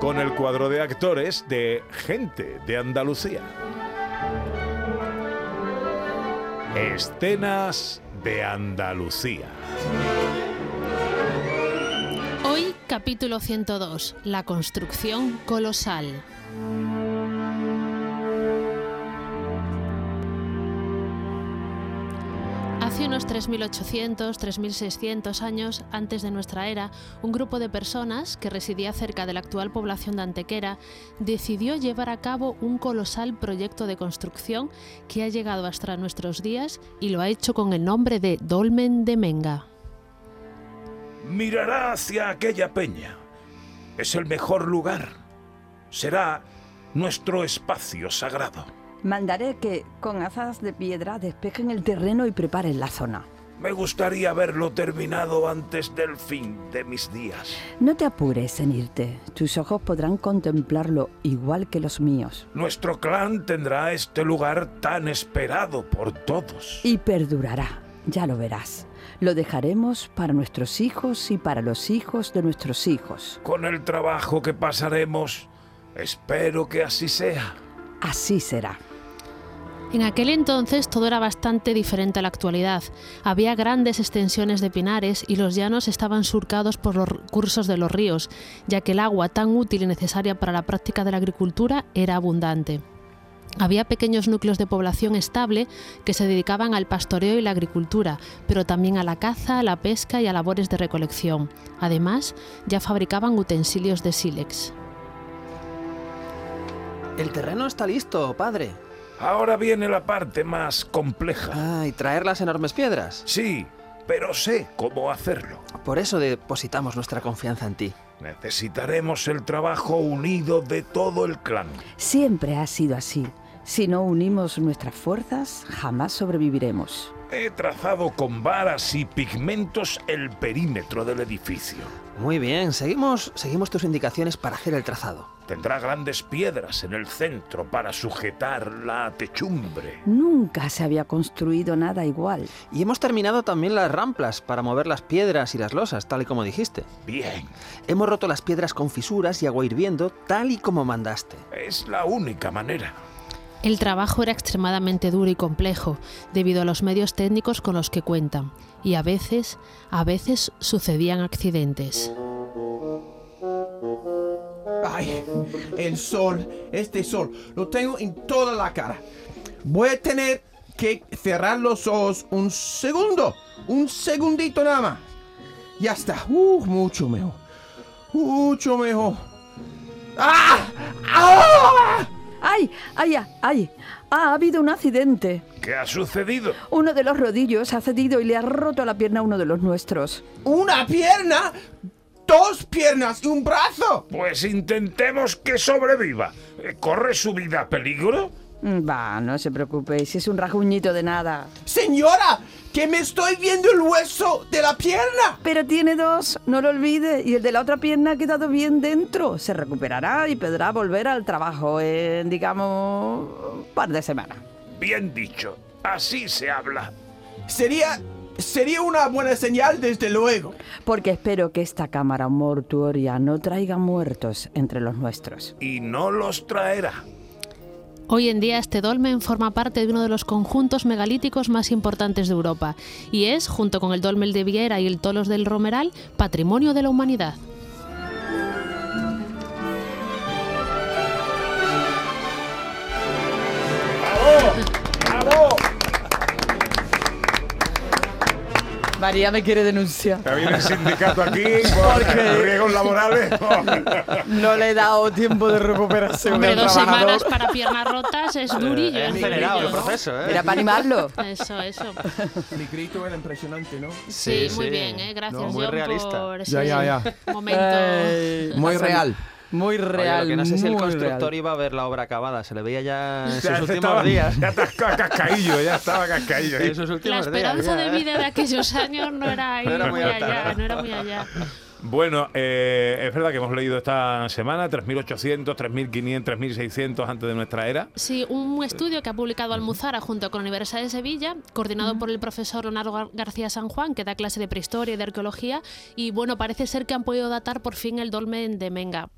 Con el cuadro de actores de Gente de Andalucía. Escenas de Andalucía. Hoy capítulo 102, la construcción colosal. Hace unos 3.800, 3.600 años antes de nuestra era, un grupo de personas que residía cerca de la actual población de Antequera decidió llevar a cabo un colosal proyecto de construcción que ha llegado hasta nuestros días y lo ha hecho con el nombre de Dolmen de Menga. Mirará hacia aquella peña. Es el mejor lugar. Será nuestro espacio sagrado. Mandaré que con azas de piedra despejen el terreno y preparen la zona. Me gustaría verlo terminado antes del fin de mis días. No te apures en irte. Tus ojos podrán contemplarlo igual que los míos. Nuestro clan tendrá este lugar tan esperado por todos. Y perdurará. Ya lo verás. Lo dejaremos para nuestros hijos y para los hijos de nuestros hijos. Con el trabajo que pasaremos, espero que así sea. Así será. En aquel entonces todo era bastante diferente a la actualidad. Había grandes extensiones de pinares y los llanos estaban surcados por los cursos de los ríos, ya que el agua tan útil y necesaria para la práctica de la agricultura era abundante. Había pequeños núcleos de población estable que se dedicaban al pastoreo y la agricultura, pero también a la caza, a la pesca y a labores de recolección. Además, ya fabricaban utensilios de sílex. El terreno está listo, padre. Ahora viene la parte más compleja. Ah, y traer las enormes piedras. Sí, pero sé cómo hacerlo. Por eso depositamos nuestra confianza en ti. Necesitaremos el trabajo unido de todo el clan. Siempre ha sido así. Si no unimos nuestras fuerzas, jamás sobreviviremos. He trazado con varas y pigmentos el perímetro del edificio. Muy bien, seguimos, seguimos tus indicaciones para hacer el trazado. Tendrá grandes piedras en el centro para sujetar la techumbre. Nunca se había construido nada igual. Y hemos terminado también las ramplas para mover las piedras y las losas, tal y como dijiste. Bien, Hemos roto las piedras con fisuras y agua hirviendo, tal y como mandaste. es la única manera. El trabajo era extremadamente duro y complejo debido a los medios técnicos con los que cuentan y a veces, a veces sucedían accidentes. Ay, el sol, este sol, lo tengo en toda la cara. Voy a tener que cerrar los ojos un segundo, un segundito nada más. Ya está, uh, mucho mejor, mucho mejor. ¡Ah! ¡Ah! ¡Ay! ¡Ay! ¡Ay! Ha habido un accidente. ¿Qué ha sucedido? Uno de los rodillos ha cedido y le ha roto la pierna a uno de los nuestros. ¡Una pierna! ¡Dos piernas y un brazo! Pues intentemos que sobreviva. ¿Corre su vida a peligro? Mm, Va, no se preocupe, si es un rasguñito de nada. Señora, que me estoy viendo el hueso de la pierna. Pero tiene dos, no lo olvide, y el de la otra pierna ha quedado bien dentro. Se recuperará y podrá volver al trabajo en, digamos, un par de semanas. Bien dicho. Así se habla. Sería, sería una buena señal, desde luego. Porque espero que esta cámara mortuoria no traiga muertos entre los nuestros. Y no los traerá. Hoy en día este dolmen forma parte de uno de los conjuntos megalíticos más importantes de Europa y es, junto con el dolmen de Viera y el Tolos del Romeral, patrimonio de la humanidad. María me quiere denunciar. Que viene el sindicato aquí por riesgos laborales. No le he dado tiempo de recuperación. Hombre, dos trabajador. semanas para pierna rotas es durillo. Es acelerado el proceso, ¿eh? Era para animarlo. Eso, eso. Mi grito era impresionante, ¿no? Sí, Sí, muy sí. bien, ¿eh? gracias No, muy John, realista. por ese Ya, ya, ya. momento. Ay, Muy real. Muy Oye, real. lo que no sé si el constructor real. iba a ver la obra acabada. Se le veía ya en sus Ya últimos estaba- días. Ya estaba cascaillo, ya estaba cascaillo. ahí. En sus La días, esperanza de vida de aquellos años no era ahí No era muy, muy alta. allá, no era muy allá. Bueno, eh, es verdad que hemos leído esta semana 3.800, 3.500, 3.600 antes de nuestra era. Sí, un estudio que ha publicado Almuzara junto con la Universidad de Sevilla, coordinado por el profesor Leonardo Gar- García San Juan, que da clase de prehistoria y de arqueología, y bueno, parece ser que han podido datar por fin el dolmen de Menga.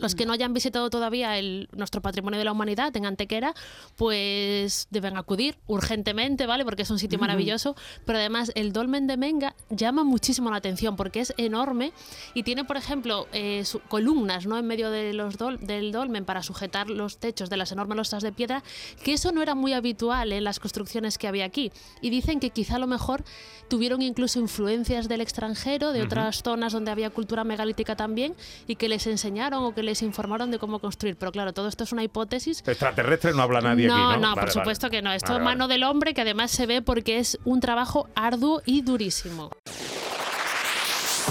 Los que no hayan visitado todavía el- nuestro patrimonio de la humanidad en Antequera, pues deben acudir urgentemente, ¿vale? Porque es un sitio maravilloso. Pero además, el dolmen de Menga llama muchísimo la atención porque es enorme y tiene, por ejemplo, eh, su- columnas ¿no? en medio de los dol- del dolmen para sujetar los techos de las enormes losas de piedra, que eso no era muy habitual en las construcciones que había aquí. Y dicen que quizá a lo mejor tuvieron incluso influencias del extranjero, de otras zonas donde había cultura megalítica también, y que les enseñaron o que les informaron de cómo construir. Pero claro, todo esto es una hipótesis. Extraterrestre no habla nadie no, aquí, ¿no? no, Vale, por vale. supuesto que no. Esto Vale, es mano vale. del hombre que además se ve porque es un trabajo arduo y durísimo.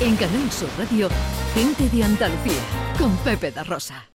En Canal Sur Radio, gente de Andalucía, con Pepe da Rosa.